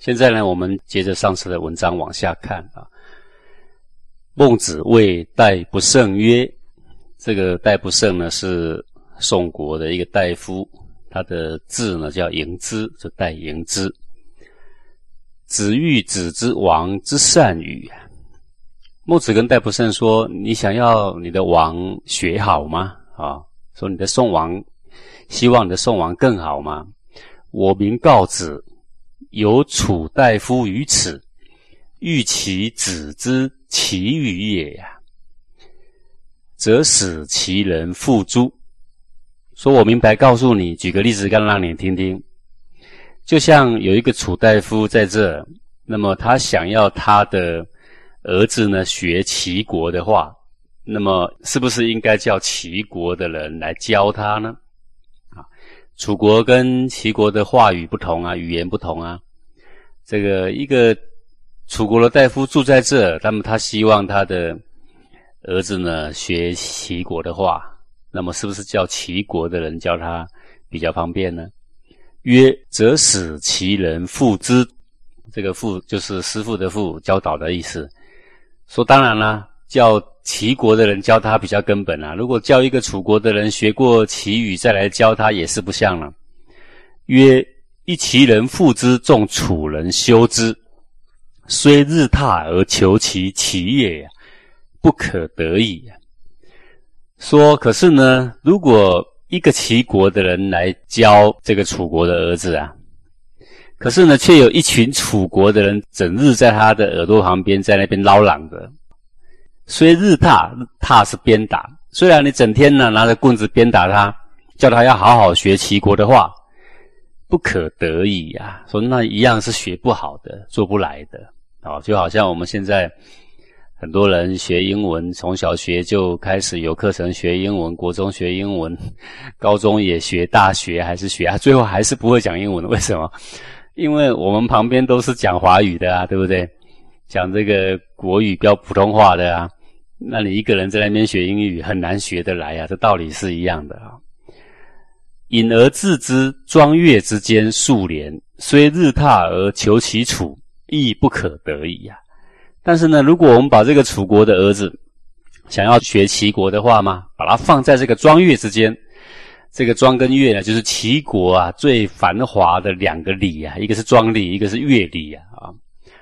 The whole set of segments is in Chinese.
现在呢，我们接着上次的文章往下看啊。孟子谓戴不胜曰：“这个戴不胜呢，是宋国的一个大夫，他的字呢叫嬴之，就戴嬴之。子欲子之王之善语。孟子跟戴不胜说：你想要你的王学好吗？啊，说你的宋王，希望你的宋王更好吗？我明告子。”有楚大夫于此，欲其子之其语也呀，则使其人复诸。说我明白告诉你，举个例子，刚让你听听。就像有一个楚大夫在这，那么他想要他的儿子呢学齐国的话，那么是不是应该叫齐国的人来教他呢？楚国跟齐国的话语不同啊，语言不同啊。这个一个楚国的大夫住在这，那么他希望他的儿子呢学齐国的话，那么是不是叫齐国的人教他比较方便呢？曰，则使其人父之，这个父就是师傅的父，教导的意思。说当然啦，叫。齐国的人教他比较根本啊，如果教一个楚国的人学过齐语再来教他，也是不像了。曰：一齐人复之，众楚人修之，虽日踏而求其齐也，不可得矣。说，可是呢，如果一个齐国的人来教这个楚国的儿子啊，可是呢，却有一群楚国的人整日在他的耳朵旁边在那边唠嚷的。虽日踏，踏是鞭打。虽然你整天呢拿着棍子鞭打他，叫他要好好学齐国的话，不可得已呀。说那一样是学不好的，做不来的啊。就好像我们现在很多人学英文，从小学就开始有课程学英文，国中学英文，高中也学，大学还是学啊，最后还是不会讲英文。为什么？因为我们旁边都是讲华语的啊，对不对？讲这个国语标普通话的啊。那你一个人在那边学英语很难学得来啊，这道理是一样的啊。隐而自之，庄月之间数年，虽日踏而求其楚，亦不可得矣啊。但是呢，如果我们把这个楚国的儿子想要学齐国的话嘛，把它放在这个庄月之间，这个庄跟月呢，就是齐国啊最繁华的两个里啊，一个是庄里，一个是月里啊啊，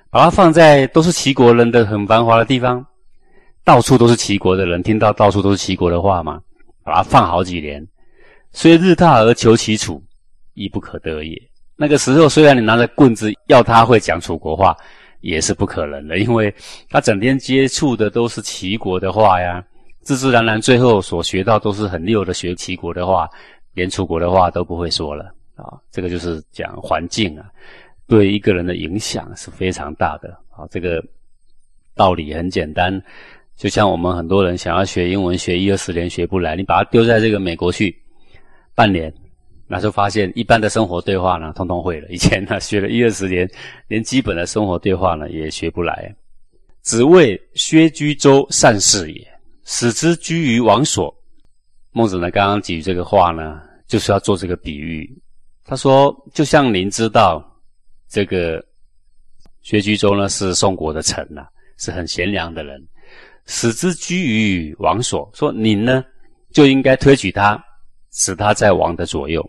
把它放在都是齐国人的很繁华的地方。到处都是齐国的人，听到到处都是齐国的话吗？把它放好几年，虽日大而求其楚，亦不可得也。那个时候，虽然你拿着棍子要他会讲楚国话，也是不可能的，因为他整天接触的都是齐国的话呀，自自然然最后所学到都是很溜的学齐国的话，连楚国的话都不会说了啊。这个就是讲环境啊，对一个人的影响是非常大的啊。这个道理很简单。就像我们很多人想要学英文，学一二十年学不来，你把它丢在这个美国去，半年，那就发现一般的生活对话呢，通通会了。以前呢，学了一二十年，连基本的生活对话呢，也学不来。子谓薛居周善事也，使之居于王所。孟子呢，刚刚举这个话呢，就是要做这个比喻。他说，就像您知道，这个薛居周呢，是宋国的臣呐，是很贤良的人。使之居于王所，说你呢就应该推举他，使他在王的左右。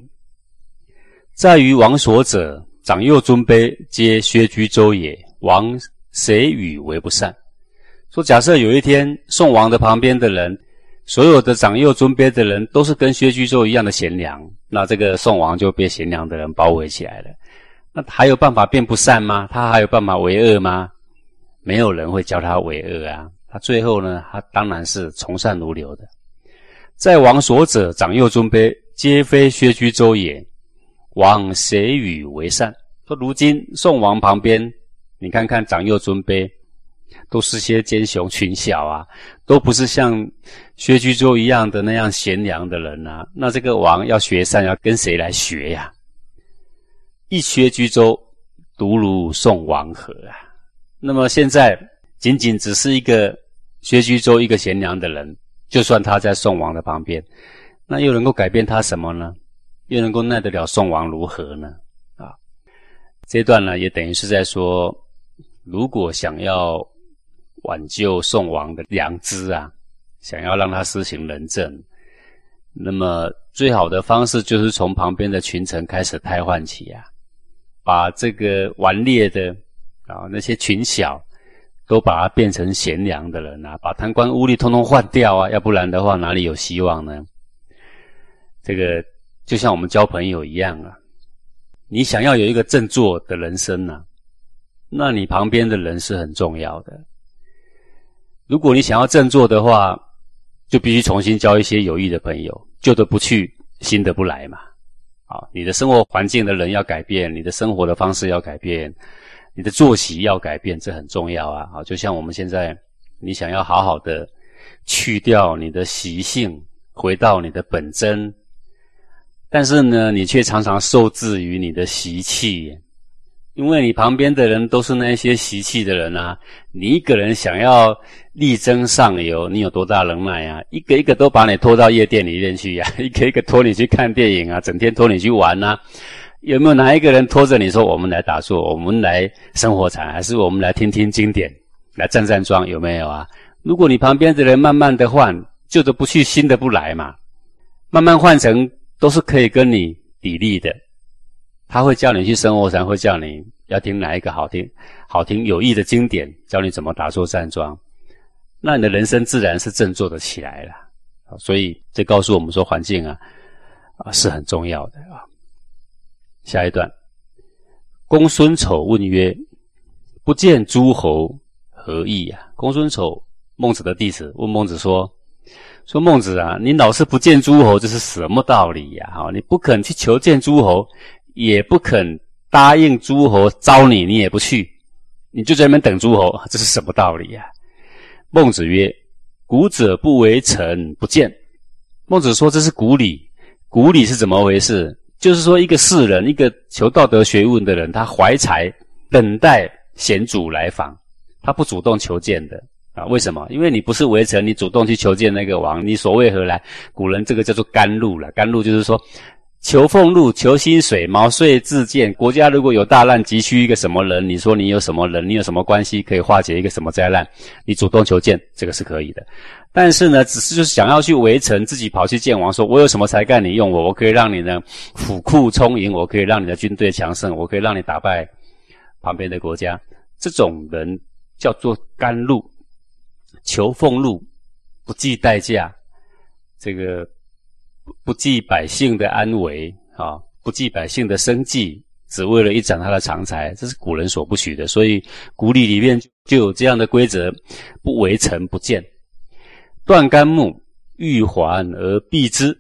在于王所者，长幼尊卑皆薛居周也。王谁与为不善？说假设有一天宋王的旁边的人，所有的长幼尊卑的人都是跟薛居周一样的贤良，那这个宋王就被贤良的人包围起来了。那还有办法变不善吗？他还有办法为恶吗？没有人会教他为恶啊。他最后呢，他当然是从善如流的。在王所者，长幼尊卑，皆非薛居周也。王谁与为善？说如今宋王旁边，你看看长幼尊卑，都是些奸雄群小啊，都不是像薛居周一样的那样贤良的人啊。那这个王要学善，要跟谁来学呀？一薛居周，独如宋王何啊？那么现在。仅仅只是一个薛居州一个贤良的人，就算他在宋王的旁边，那又能够改变他什么呢？又能够奈得了宋王如何呢？啊，这段呢，也等于是在说，如果想要挽救宋王的良知啊，想要让他施行仁政，那么最好的方式就是从旁边的群臣开始汰换起啊，把这个顽劣的啊那些群小。都把他变成贤良的人啊，把贪官污吏通通换掉啊，要不然的话哪里有希望呢？这个就像我们交朋友一样啊，你想要有一个振作的人生呢，那你旁边的人是很重要的。如果你想要振作的话，就必须重新交一些有益的朋友，旧的不去，新的不来嘛。好，你的生活环境的人要改变，你的生活的方式要改变。你的作息要改变，这很重要啊！好，就像我们现在，你想要好好的去掉你的习性，回到你的本真，但是呢，你却常常受制于你的习气，因为你旁边的人都是那些习气的人啊。你一个人想要力争上游，你有多大能耐啊？一个一个都把你拖到夜店里面去呀，一个一个拖你去看电影啊，整天拖你去玩啊。有没有哪一个人拖着你说我们来打坐，我们来生活禅，还是我们来听听经典，来站站桩？有没有啊？如果你旁边的人慢慢的换，旧的不去，新的不来嘛，慢慢换成都是可以跟你砥砺的。他会叫你去生活禅，会叫你要听哪一个好听、好听有益的经典，教你怎么打坐站桩，那你的人生自然是振作的起来了。所以这告诉我们说，环境啊啊是很重要的啊。下一段，公孙丑问曰：“不见诸侯，何意呀？”公孙丑，孟子的弟子，问孟子说：“说孟子啊，你老是不见诸侯，这是什么道理呀？哈，你不肯去求见诸侯，也不肯答应诸侯招你，你也不去，你就在那边等诸侯，这是什么道理呀？”孟子曰：“古者不为臣，不见。”孟子说：“这是古礼，古礼是怎么回事？”就是说，一个士人，一个求道德学问的人，他怀才，等待贤主来访，他不主动求见的啊？为什么？因为你不是围城，你主动去求见那个王，你所谓何来？古人这个叫做甘露了。甘露就是说，求俸禄，求薪水，毛遂自荐。国家如果有大难，急需一个什么人，你说你有什么人，你有什么关系可以化解一个什么灾难，你主动求见，这个是可以的。但是呢，只是就是想要去围城，自己跑去见王，说我有什么才干，你用我，我可以让你呢府库充盈，我可以让你的军队强盛，我可以让你打败旁边的国家。这种人叫做甘露，求俸禄，不计代价，这个不计百姓的安危啊，不计百姓的生计，只为了一展他的长才，这是古人所不许的。所以古礼里面就有这样的规则：不围城，不见。断干木，欲还而避之。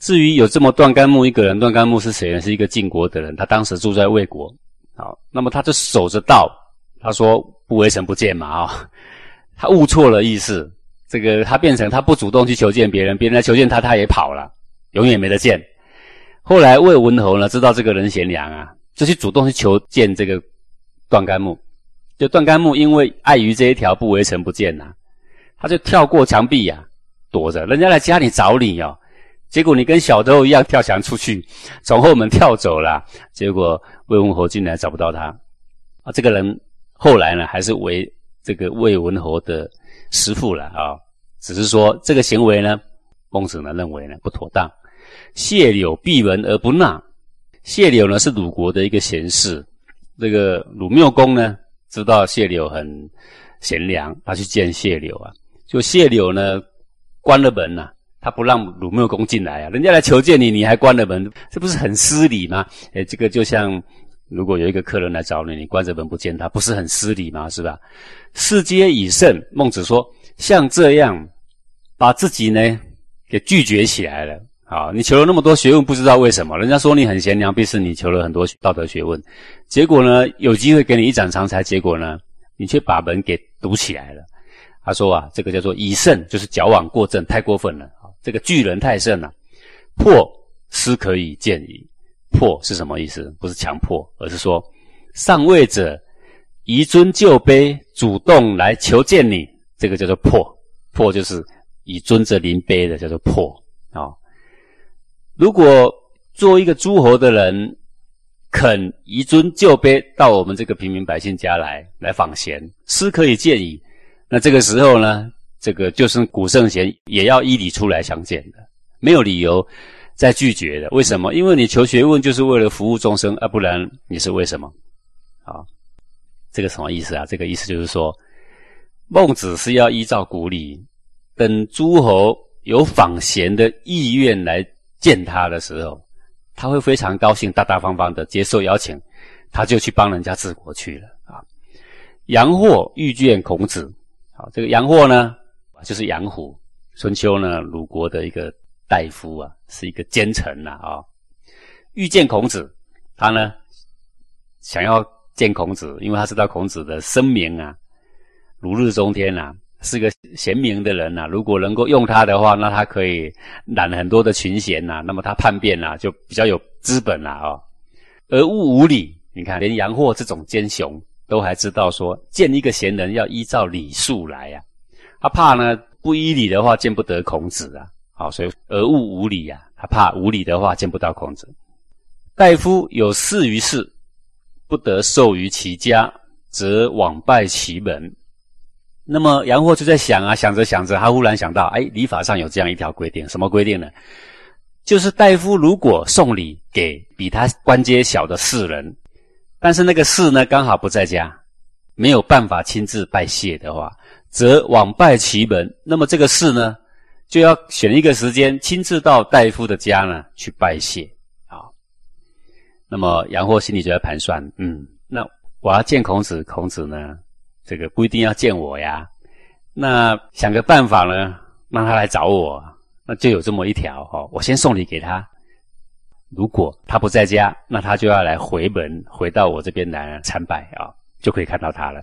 至于有这么断干木一个人，断干木是谁呢？是一个晋国的人，他当时住在魏国。好，那么他就守着道。他说不为臣不见嘛啊，他悟错了意思。这个他变成他不主动去求见别人，别人来求见他，他也跑了，永远没得见。后来魏文侯呢，知道这个人贤良啊，就去主动去求见这个断干木。就断干木因为碍于这一条不为臣不见呐。他就跳过墙壁呀，躲着人家来家里找你哦，结果你跟小偷一样跳墙出去，从后门跳走了，结果魏文侯进来找不到他，啊，这个人后来呢还是为这个魏文侯的师傅了啊，只是说这个行为呢，孟子呢认为呢不妥当。谢柳避闻而不纳，谢柳呢是鲁国的一个贤士，这个鲁缪公呢知道谢柳很贤良，他去见谢柳啊。就谢柳呢，关了门呐，他不让鲁穆公进来啊。人家来求见你，你还关了门，这不是很失礼吗？哎，这个就像如果有一个客人来找你，你关着门不见他，不是很失礼吗？是吧？世皆已胜，孟子说，像这样把自己呢给拒绝起来了啊！你求了那么多学问，不知道为什么，人家说你很贤良，必是你求了很多道德学问，结果呢，有机会给你一展长才，结果呢，你却把门给堵起来了。他说啊，这个叫做以胜，就是矫枉过正，太过分了啊！这个巨人太甚了，破斯可以见矣。破是什么意思？不是强迫，而是说上位者移尊就卑，主动来求见你，这个叫做破。破就是以尊者临卑的，叫做破啊。如果做一个诸侯的人，肯移尊就卑到我们这个平民百姓家来来访贤，斯可以见矣。那这个时候呢，这个就是古圣贤也要依礼出来相见的，没有理由再拒绝的。为什么？因为你求学问就是为了服务众生，啊，不然你是为什么？啊，这个什么意思啊？这个意思就是说，孟子是要依照古礼，等诸侯有访贤的意愿来见他的时候。他会非常高兴，大大方方的接受邀请，他就去帮人家治国去了啊。杨货遇见孔子，这个杨货呢，就是杨虎，春秋呢鲁国的一个大夫啊，是一个奸臣呐啊。遇见孔子，他呢想要见孔子，因为他知道孔子的声名啊，如日中天呐。是个贤明的人呐，如果能够用他的话，那他可以揽很多的群贤呐。那么他叛变呐，就比较有资本了啊。而物无礼，你看连杨货这种奸雄都还知道说，见一个贤人要依照礼数来呀。他怕呢不依礼的话见不得孔子啊。好，所以而物无礼呀，他怕无礼的话见不到孔子。大夫有事于世，不得授于其家，则枉拜其门。那么杨货就在想啊，想着想着，他忽然想到，哎，礼法上有这样一条规定，什么规定呢？就是大夫如果送礼给比他官阶小的士人，但是那个士呢刚好不在家，没有办法亲自拜谢的话，则往拜其门。那么这个士呢，就要选一个时间，亲自到大夫的家呢去拜谢啊。那么杨货心里就在盘算，嗯，那我要见孔子，孔子呢？这个不一定要见我呀，那想个办法呢，让他来找我，那就有这么一条哈，我先送礼给他。如果他不在家，那他就要来回门，回到我这边来参拜啊，就可以看到他了。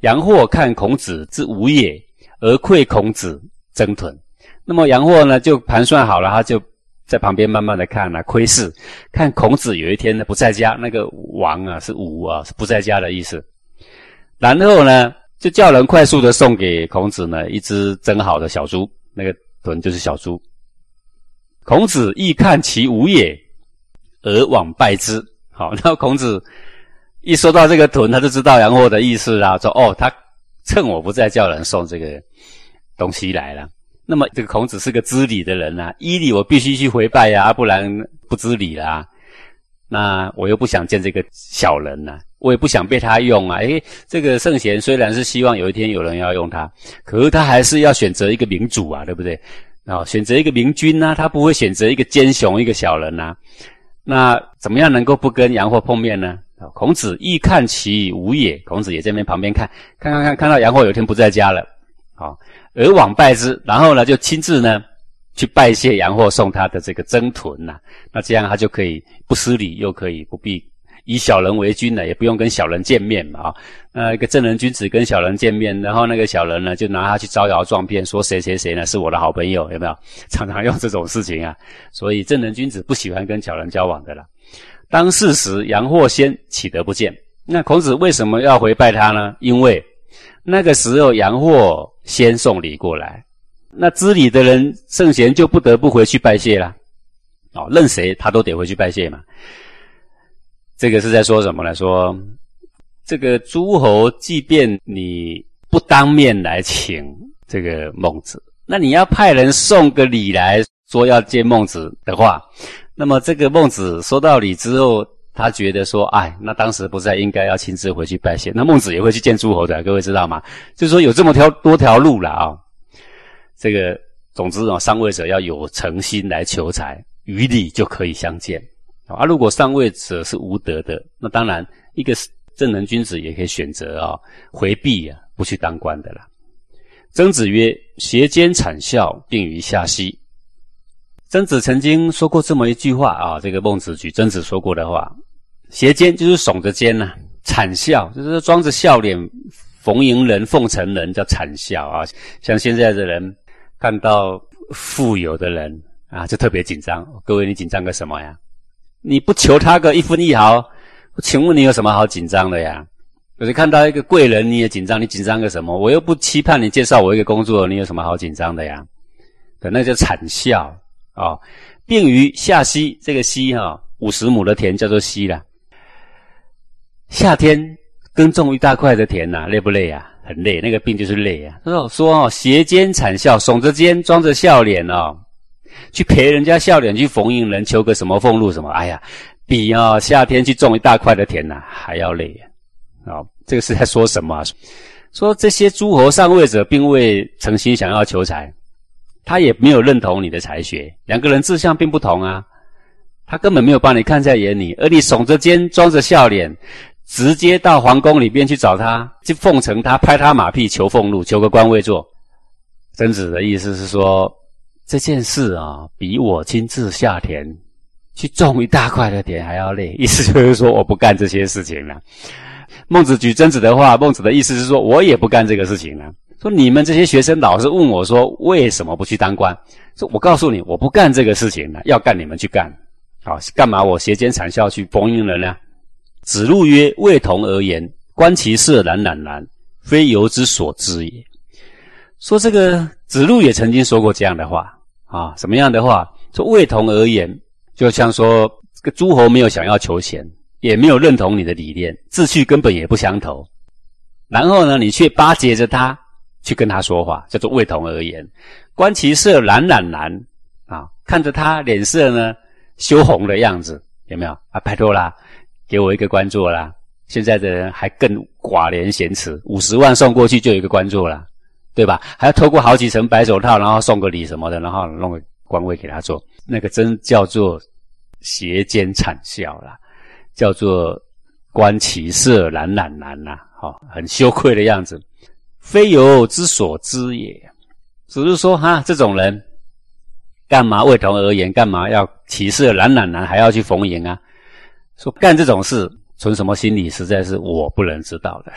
杨货看孔子之无也，而窥孔子征屯。那么杨货呢，就盘算好了，他就在旁边慢慢的看啊，窥视，看孔子有一天呢不在家，那个王啊是无啊，是不在家的意思。然后呢，就叫人快速的送给孔子呢一只蒸好的小猪，那个豚就是小猪。孔子亦看其无也，而往拜之。好，然后孔子一说到这个屯，他就知道杨货的意思啦，说哦，他趁我不在，叫人送这个东西来了。那么这个孔子是个知礼的人啊，依礼我必须去回拜呀，不然不知礼啦。那我又不想见这个小人呐。我也不想被他用啊！诶，这个圣贤虽然是希望有一天有人要用他，可是他还是要选择一个明主啊，对不对？啊，选择一个明君呐，他不会选择一个奸雄、一个小人呐。那怎么样能够不跟杨货碰面呢？孔子亦看其无也，孔子也在那旁边看，看看看，看到杨货有一天不在家了，好，而往拜之，然后呢就亲自呢去拜谢杨货送他的这个征屯呐，那这样他就可以不失礼，又可以不必。以小人为君呢，也不用跟小人见面嘛啊，那一个正人君子跟小人见面，然后那个小人呢就拿他去招摇撞骗，说谁谁谁呢是我的好朋友，有没有？常常用这种事情啊，所以正人君子不喜欢跟小人交往的啦。当世时杨货先岂得不见？那孔子为什么要回拜他呢？因为那个时候杨货先送礼过来，那知礼的人圣贤就不得不回去拜谢啦。哦，任谁他都得回去拜谢嘛。这个是在说什么呢？说这个诸侯，即便你不当面来请这个孟子，那你要派人送个礼来说要见孟子的话，那么这个孟子收到礼之后，他觉得说，哎，那当时不在，应该要亲自回去拜谢。那孟子也会去见诸侯的，各位知道吗？就是说有这么条多条路了啊。这个总之啊，上位者要有诚心来求财，于礼就可以相见。啊，如果上位者是无德的，那当然一个正人君子也可以选择啊回避啊，不去当官的啦。曾子曰：“挟奸谄笑，并于下兮。”曾子曾经说过这么一句话啊，这个孟子举曾子说过的话：“挟奸就是耸着肩呐，谄笑就是装着笑脸逢迎人、奉承人，叫谄笑啊。像现在的人看到富有的人啊，就特别紧张。各位，你紧张个什么呀？”你不求他个一分一毫，请问你有什么好紧张的呀？可是看到一个贵人你也紧张，你紧张个什么？我又不期盼你介绍我一个工作，你有什么好紧张的呀？可那叫惨笑啊！并于下溪，这个溪哈五十亩的田叫做溪了。夏天耕种一大块的田呐，累不累啊？很累，那个病就是累啊。他说说哦，斜肩惨笑，耸着肩，装着笑脸哦，去陪人家笑脸，去逢迎人，求个什么俸禄什么？哎呀，比啊夏天去种一大块的田呐还要累啊！这个是在说什么？说这些诸侯上位者并未诚心想要求财，他也没有认同你的才学，两个人志向并不同啊。他根本没有把你看在眼里，而你耸着肩，装着笑脸，直接到皇宫里边去找他，去奉承他，拍他马屁，求俸禄，求个官位做。曾子的意思是说，这件事啊，比我亲自下田去种一大块的田还要累。意思就是说，我不干这些事情了。孟子举曾子的话，孟子的意思是说，我也不干这个事情了。说你们这些学生老是问我说，为什么不去当官？说我告诉你，我不干这个事情了，要干你们去干。好，干嘛我斜肩惨笑去逢迎人呢？子路曰：“未同而言，观其色然然然，非由之所知也。”说这个子路也曾经说过这样的话啊，什么样的话？说未同而言，就像说这个诸侯没有想要求贤，也没有认同你的理念，志趣根本也不相投。然后呢，你却巴结着他去跟他说话，叫做未同而言。观其色然然然啊，看着他脸色呢。羞红的样子有没有啊？拜托啦，给我一个关注啦！现在的人还更寡廉鲜耻，五十万送过去就有一个关注了，对吧？还要透过好几层白手套，然后送个礼什么的，然后弄个官位给他做，那个真叫做斜肩惨笑啦，叫做观其色懒懒难呐，好，很羞愧的样子，非由之所知也。只是说哈，这种人。干嘛为同而言？干嘛要歧视懒懒男还要去逢迎啊？说干这种事存什么心理，实在是我不能知道的。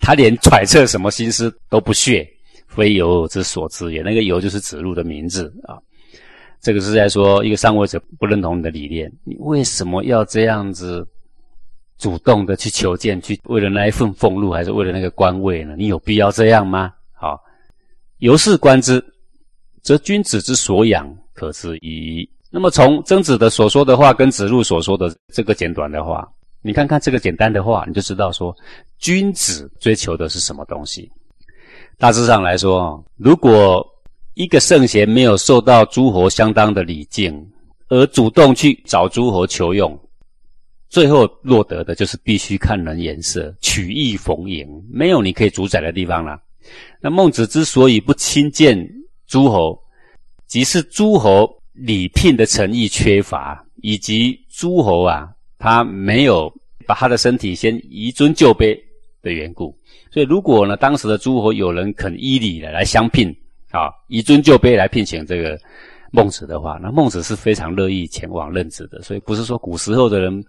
他连揣测什么心思都不屑，非由之所知也。那个由就是子路的名字啊。这个是在说一个上位者不认同你的理念，你为什么要这样子主动的去求见，去为了那一份俸禄，还是为了那个官位呢？你有必要这样吗？好，由是观之。则君子之所养，可知矣。那么从曾子的所说的话，跟子路所说的这个简短的话，你看看这个简单的话，你就知道说，君子追求的是什么东西。大致上来说，如果一个圣贤没有受到诸侯相当的礼敬，而主动去找诸侯求用，最后落得的就是必须看人颜色，取意逢迎，没有你可以主宰的地方了。那孟子之所以不亲见。诸侯，即是诸侯礼聘的诚意缺乏，以及诸侯啊，他没有把他的身体先移尊就卑的缘故。所以，如果呢，当时的诸侯有人肯依礼的来相聘啊，移尊就卑来聘请这个孟子的话，那孟子是非常乐意前往任职的。所以，不是说古时候的人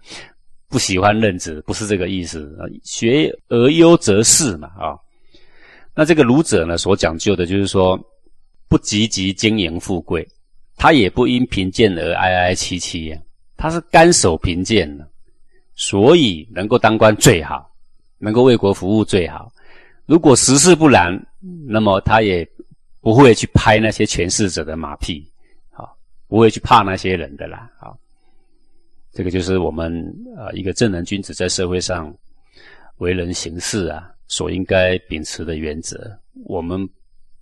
不喜欢任职，不是这个意思。学而优则仕嘛啊。那这个儒者呢，所讲究的就是说。不积极经营富贵，他也不因贫贱而哀哀戚戚呀。他是甘守贫贱的，所以能够当官最好，能够为国服务最好。如果实事不然，那么他也不会去拍那些权势者的马屁，好，不会去怕那些人的啦。好，这个就是我们啊一个正人君子在社会上为人行事啊所应该秉持的原则。我们。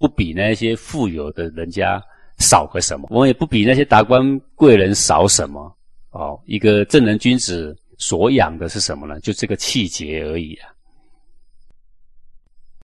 不比那些富有的人家少个什么，我们也不比那些达官贵人少什么。哦，一个正人君子所养的是什么呢？就这个气节而已啊。